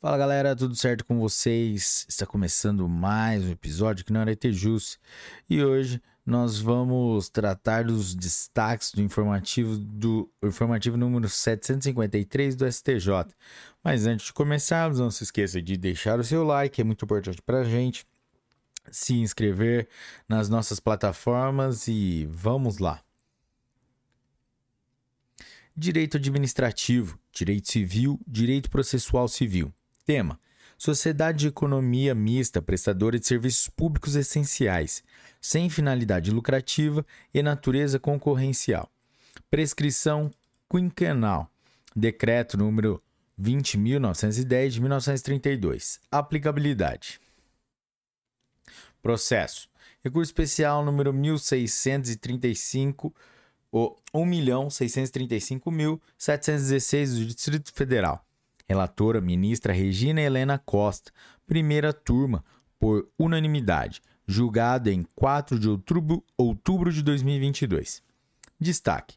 Fala galera, tudo certo com vocês? Está começando mais um episódio que não era Itejus e hoje nós vamos tratar dos destaques do informativo do informativo número 753 do STJ. Mas antes de começarmos, não se esqueça de deixar o seu like, é muito importante para a gente, se inscrever nas nossas plataformas e vamos lá. Direito administrativo, direito civil, direito processual civil. Tema: Sociedade de economia mista prestadora de serviços públicos essenciais, sem finalidade lucrativa e natureza concorrencial. Prescrição quinquenal. Decreto número 20.910 de 1932. Aplicabilidade. Processo. Recurso especial número 1635 ou 1.635.716 do Distrito Federal Relatora, ministra Regina Helena Costa. Primeira turma, por unanimidade. Julgado em 4 de outubro, outubro de 2022. Destaque.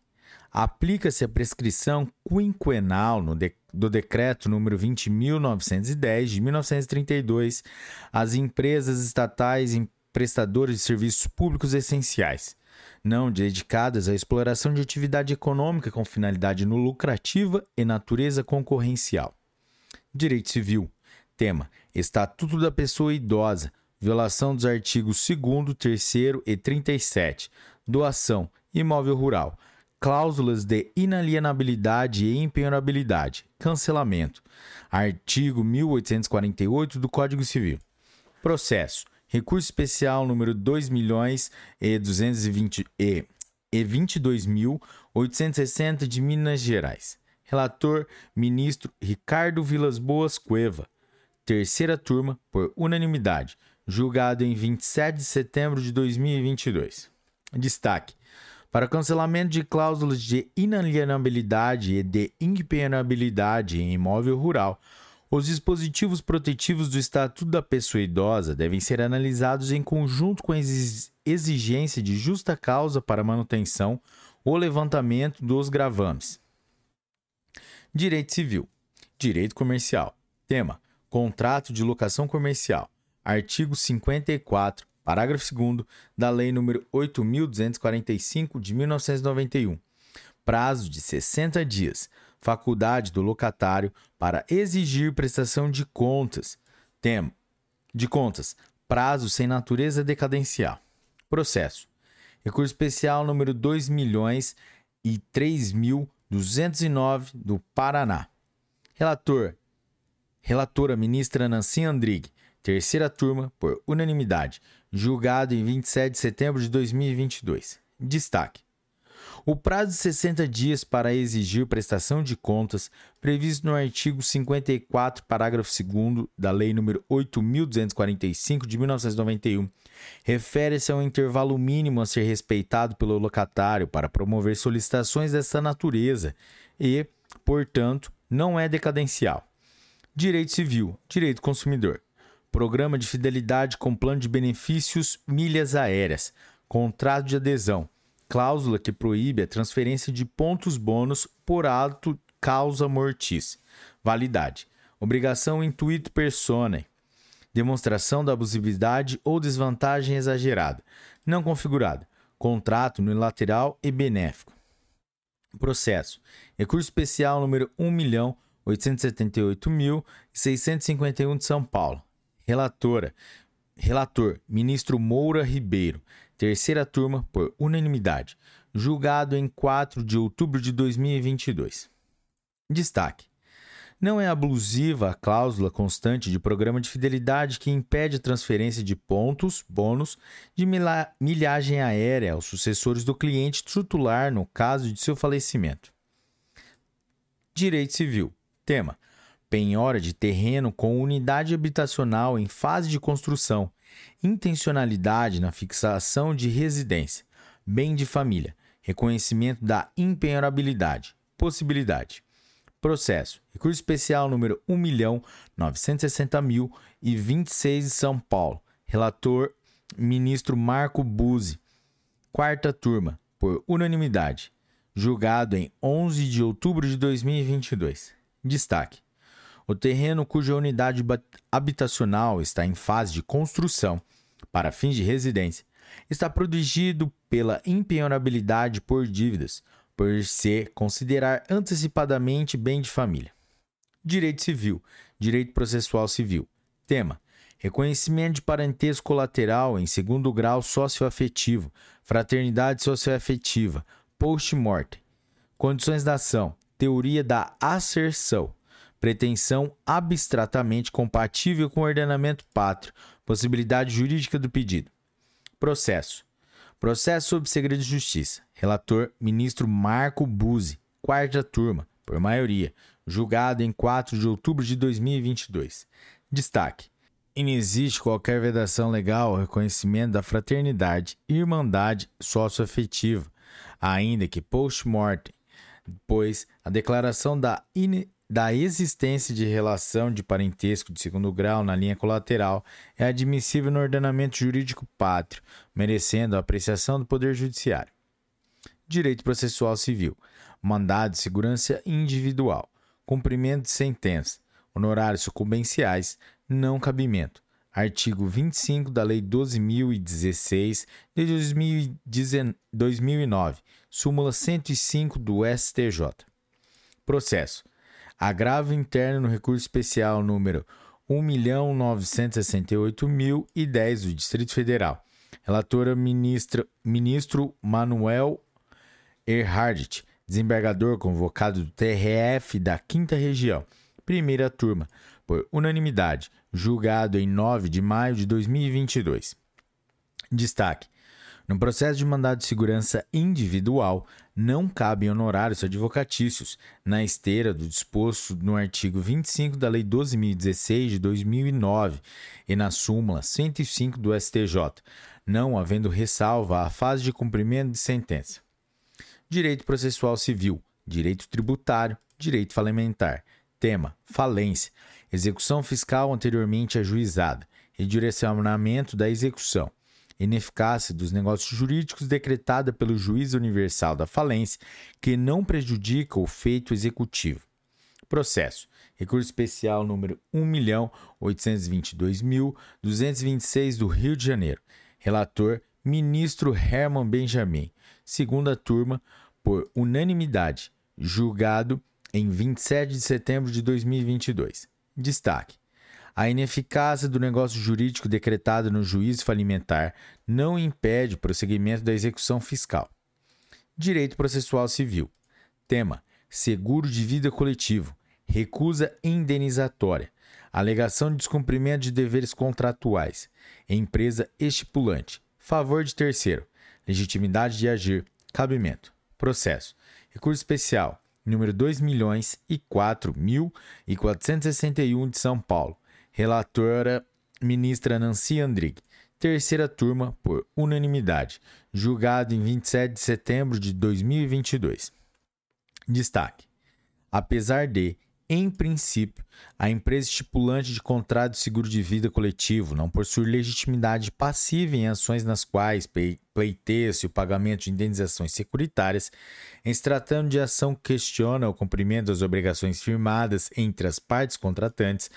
Aplica-se a prescrição quinquenal de, do Decreto número 20.910 de 1932 às empresas estatais e prestadoras de serviços públicos essenciais, não dedicadas à exploração de atividade econômica com finalidade no lucrativa e natureza concorrencial. Direito Civil. Tema: Estatuto da Pessoa Idosa. Violação dos artigos 2, 3 e 37. Doação. Imóvel rural. Cláusulas de inalienabilidade e empenhorabilidade. Cancelamento. Artigo 1848 do Código Civil. Processo. Recurso especial número 2 milhões e 220 e, e 22.860 de Minas Gerais. Relator, ministro Ricardo Vilas Boas Cueva. Terceira turma, por unanimidade. Julgado em 27 de setembro de 2022. Destaque. Para cancelamento de cláusulas de inalienabilidade e de impenhorabilidade em imóvel rural, os dispositivos protetivos do Estatuto da Pessoa Idosa devem ser analisados em conjunto com a exigência de justa causa para manutenção ou levantamento dos gravames. Direito Civil. Direito Comercial. Tema: Contrato de locação comercial. Artigo 54, parágrafo 2 da Lei nº 8245 de 1991. Prazo de 60 dias. Faculdade do locatário para exigir prestação de contas. Tema: de contas. Prazo sem natureza decadencial. Processo. Recurso especial número 2 milhões e 3 mil 209 do Paraná. Relator. Relatora ministra Nancy Andrighi. Terceira turma, por unanimidade. Julgado em 27 de setembro de 2022. Destaque. O prazo de 60 dias para exigir prestação de contas, previsto no artigo 54, parágrafo 2 da Lei nº 8.245 de 1991, refere-se ao intervalo mínimo a ser respeitado pelo locatário para promover solicitações dessa natureza e, portanto, não é decadencial. Direito Civil, Direito Consumidor. Programa de fidelidade com plano de benefícios milhas aéreas. Contrato de adesão cláusula que proíbe a transferência de pontos bônus por ato causa mortis. Validade. Obrigação intuito personae. Demonstração da abusividade ou desvantagem exagerada. Não configurada. Contrato unilateral e benéfico. Processo. Recurso especial número 1.878.651 de São Paulo. Relatora. Relator: Ministro Moura Ribeiro. Terceira turma, por unanimidade. Julgado em 4 de outubro de 2022. Destaque: Não é abusiva a cláusula constante de programa de fidelidade que impede a transferência de pontos, bônus, de milhagem aérea aos sucessores do cliente titular no caso de seu falecimento. Direito Civil. Tema: penhora de terreno com unidade habitacional em fase de construção intencionalidade na fixação de residência, bem de família, reconhecimento da impenhorabilidade, possibilidade. Processo. Recurso especial número 1.960.026 de São Paulo. Relator, ministro Marco Buzzi. Quarta turma, por unanimidade. Julgado em 11 de outubro de 2022. Destaque. O terreno cuja unidade habitacional está em fase de construção para fins de residência está protegido pela impenhorabilidade por dívidas, por se considerar antecipadamente bem de família. Direito Civil, Direito Processual Civil. Tema: Reconhecimento de parentesco colateral em segundo grau socioafetivo, fraternidade socioafetiva, post-mortem. Condições da ação: teoria da asserção, pretensão abstratamente compatível com o ordenamento pátrio, possibilidade jurídica do pedido. Processo: Processo sob segredo de justiça. Relator: Ministro Marco Buzzi, quarta turma, por maioria, julgado em 4 de outubro de 2022. Destaque: Inexiste qualquer vedação legal ao reconhecimento da fraternidade e irmandade socioafetiva, ainda que post-mortem, pois a declaração da, da existência de relação de parentesco de segundo grau na linha colateral é admissível no ordenamento jurídico pátrio, merecendo a apreciação do Poder Judiciário. Direito Processual Civil, mandado de segurança individual, cumprimento de sentença, honorários sucumbenciais, não cabimento. Artigo 25 da Lei 12.016 de 2009, súmula 105 do STJ. Processo. Agravo interno no recurso especial número 1.968.010 do Distrito Federal. Relatora ministra, ministro Manuel Erhardt, desembargador convocado do TRF da 5 Região, primeira turma, por unanimidade, julgado em 9 de maio de 2022. Destaque: no processo de mandado de segurança individual, não cabem honorários advocatícios, na esteira do disposto no artigo 25 da Lei 12.016 de 2009 e na súmula 105 do STJ, não havendo ressalva à fase de cumprimento de sentença. Direito processual civil, direito tributário, direito falimentar. Tema: falência execução fiscal anteriormente ajuizada, redirecionamento da execução, ineficácia dos negócios jurídicos decretada pelo juiz universal da falência, que não prejudica o feito executivo. Processo. Recurso especial número 1.822.226 do Rio de Janeiro. Relator: Ministro Herman Benjamin. Segunda turma, por unanimidade. Julgado em 27 de setembro de 2022. Destaque: a ineficácia do negócio jurídico decretado no juízo falimentar não impede o prosseguimento da execução fiscal. Direito processual civil. Tema: seguro de vida coletivo. Recusa indenizatória. Alegação de descumprimento de deveres contratuais. Empresa estipulante. Favor de terceiro. Legitimidade de agir. Cabimento. Processo. Recurso especial número 2 milhões e 4 mil e 461 de São Paulo. Relatora ministra Nancy Andrighi. Terceira turma por unanimidade. Julgado em 27 de setembro de 2022. Destaque: apesar de em princípio, a empresa estipulante de contrato de seguro de vida coletivo não possui legitimidade passiva em ações nas quais pleiteia-se o pagamento de indenizações securitárias, em se tratando de ação que questiona o cumprimento das obrigações firmadas entre as partes contratantes,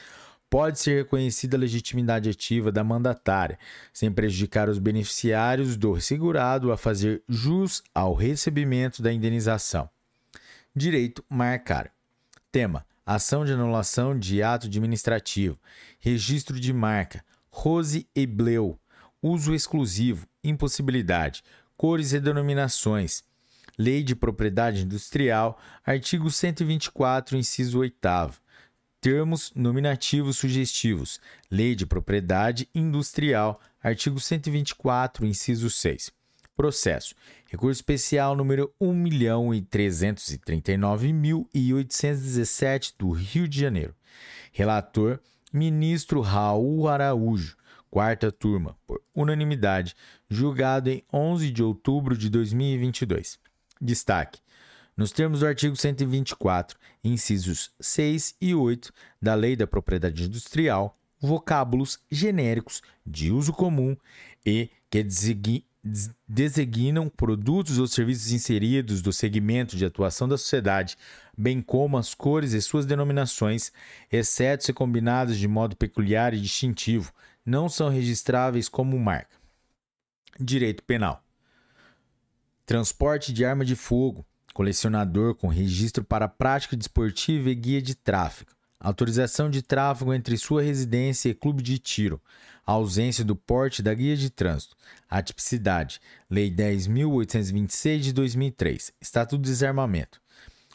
pode ser reconhecida a legitimidade ativa da mandatária, sem prejudicar os beneficiários do segurado a fazer jus ao recebimento da indenização. Direito marcar. Tema: ação de anulação de ato administrativo, registro de marca, Rose e Bleu, uso exclusivo, impossibilidade, cores e denominações, Lei de Propriedade Industrial, artigo 124, inciso 8 Termos nominativos sugestivos, Lei de Propriedade Industrial, artigo 124, inciso 6. Processo. Recurso especial número 1.339.817 do Rio de Janeiro. Relator: Ministro Raul Araújo. Quarta turma, por unanimidade, julgado em 11 de outubro de 2022. Destaque: nos termos do artigo 124, incisos 6 e 8 da Lei da Propriedade Industrial, vocábulos genéricos de uso comum e que designam produtos ou serviços inseridos do segmento de atuação da sociedade, bem como as cores e suas denominações, exceto se combinadas de modo peculiar e distintivo, não são registráveis como marca. Direito Penal: Transporte de arma de fogo, colecionador com registro para prática desportiva e guia de tráfego, autorização de tráfego entre sua residência e clube de tiro, ausência do porte da guia de trânsito, atipicidade, Lei 10.826 de 2003, Estatuto de Desarmamento,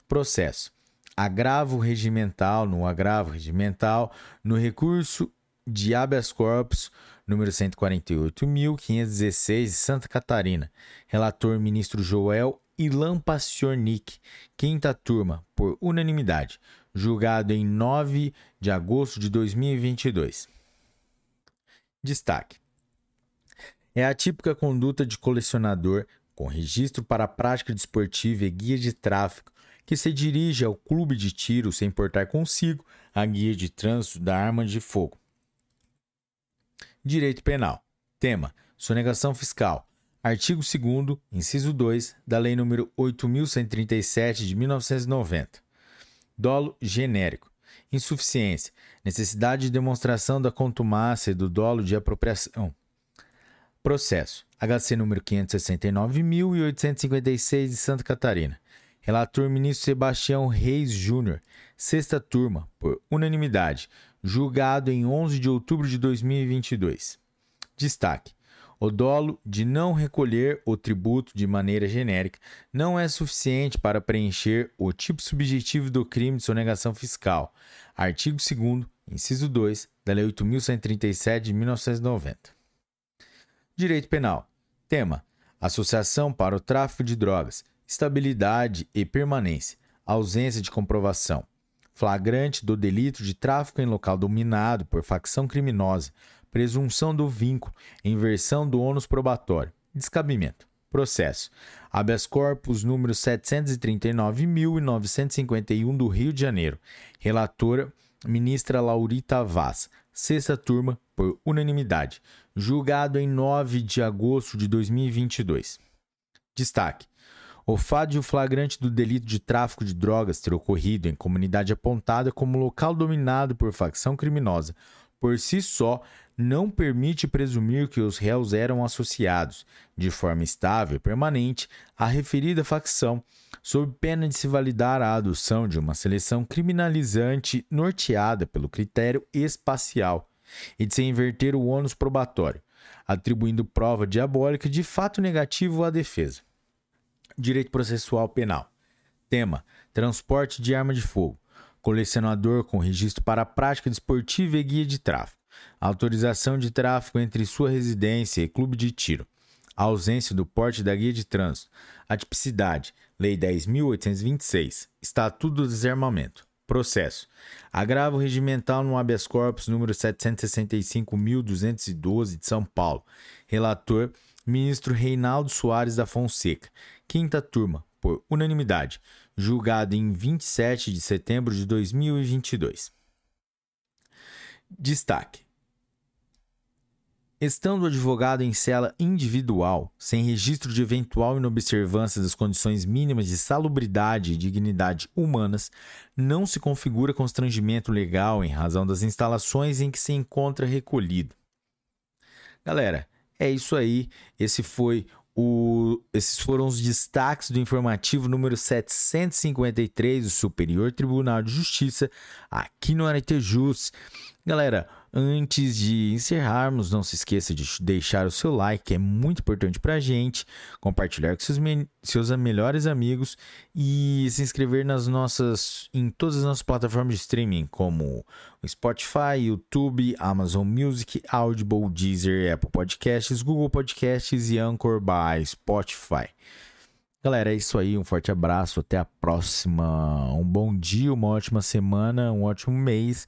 processo, agravo regimental no agravo regimental, no recurso de habeas corpus número 148.516 de Santa Catarina, relator ministro Joel Ilan Paciornik, quinta turma, por unanimidade, julgado em 9 de agosto de 2022. Destaque: É a típica conduta de colecionador com registro para a prática desportiva e guia de tráfico que se dirige ao clube de tiro sem portar consigo a guia de trânsito da arma de fogo. Direito Penal. Tema: sonegação fiscal. Artigo 2 inciso 2 da Lei nº 8137 de 1990. Dolo genérico. Insuficiência. Necessidade de demonstração da contumácia e do dolo de apropriação. Processo. HC número 569.856 de Santa Catarina. Relator ministro Sebastião Reis Júnior. Sexta turma, por unanimidade. Julgado em 11 de outubro de 2022. Destaque. O dolo de não recolher o tributo de maneira genérica não é suficiente para preencher o tipo subjetivo do crime de sonegação fiscal. Artigo 2 inciso 2 da Lei 8.137 de 1990. Direito Penal. Tema: Associação para o tráfico de drogas, estabilidade e permanência, ausência de comprovação. Flagrante do delito de tráfico em local dominado por facção criminosa, presunção do vínculo, inversão do ônus probatório, descabimento. Processo. Habeas corpus número 739.951 do Rio de Janeiro. Relatora, ministra Laurita Vaz. Sexta turma, por unanimidade. Julgado em 9 de agosto de 2022. Destaque. O fato de o flagrante do delito de tráfico de drogas ter ocorrido em comunidade apontada como local dominado por facção criminosa, por si só, não permite presumir que os réus eram associados, de forma estável e permanente, à referida facção, sob pena de se validar a adoção de uma seleção criminalizante norteada pelo critério espacial e de se inverter o ônus probatório, atribuindo prova diabólica de fato negativo à defesa. Direito processual penal. Tema: transporte de arma de fogo. Colecionador com registro para prática desportiva e guia de tráfico autorização de tráfego entre sua residência e clube de tiro, ausência do porte da guia de trânsito, atipicidade, Lei 10.826, Estatuto do Desarmamento. Processo. Agravo regimental no habeas corpus número 765.212 de São Paulo. Relator, ministro Reinaldo Soares da Fonseca. Quinta turma, por unanimidade. Julgado em 27 de setembro de 2022. Destaque: Estando o advogado em cela individual, sem registro de eventual inobservância das condições mínimas de salubridade e dignidade humanas, não se configura constrangimento legal em razão das instalações em que se encontra recolhido. Galera, é isso aí. Esse foi o, esses foram os destaques do informativo número 753 do Superior Tribunal de Justiça aqui no Aretejus. Galera, Antes de encerrarmos, não se esqueça de deixar o seu like, que é muito importante para a gente, compartilhar com seus, seus melhores amigos e se inscrever nas nossas, em todas as nossas plataformas de streaming, como Spotify, YouTube, Amazon Music, Audible, Deezer, Apple Podcasts, Google Podcasts e Anchor by Spotify. Galera, é isso aí. Um forte abraço. Até a próxima. Um bom dia, uma ótima semana, um ótimo mês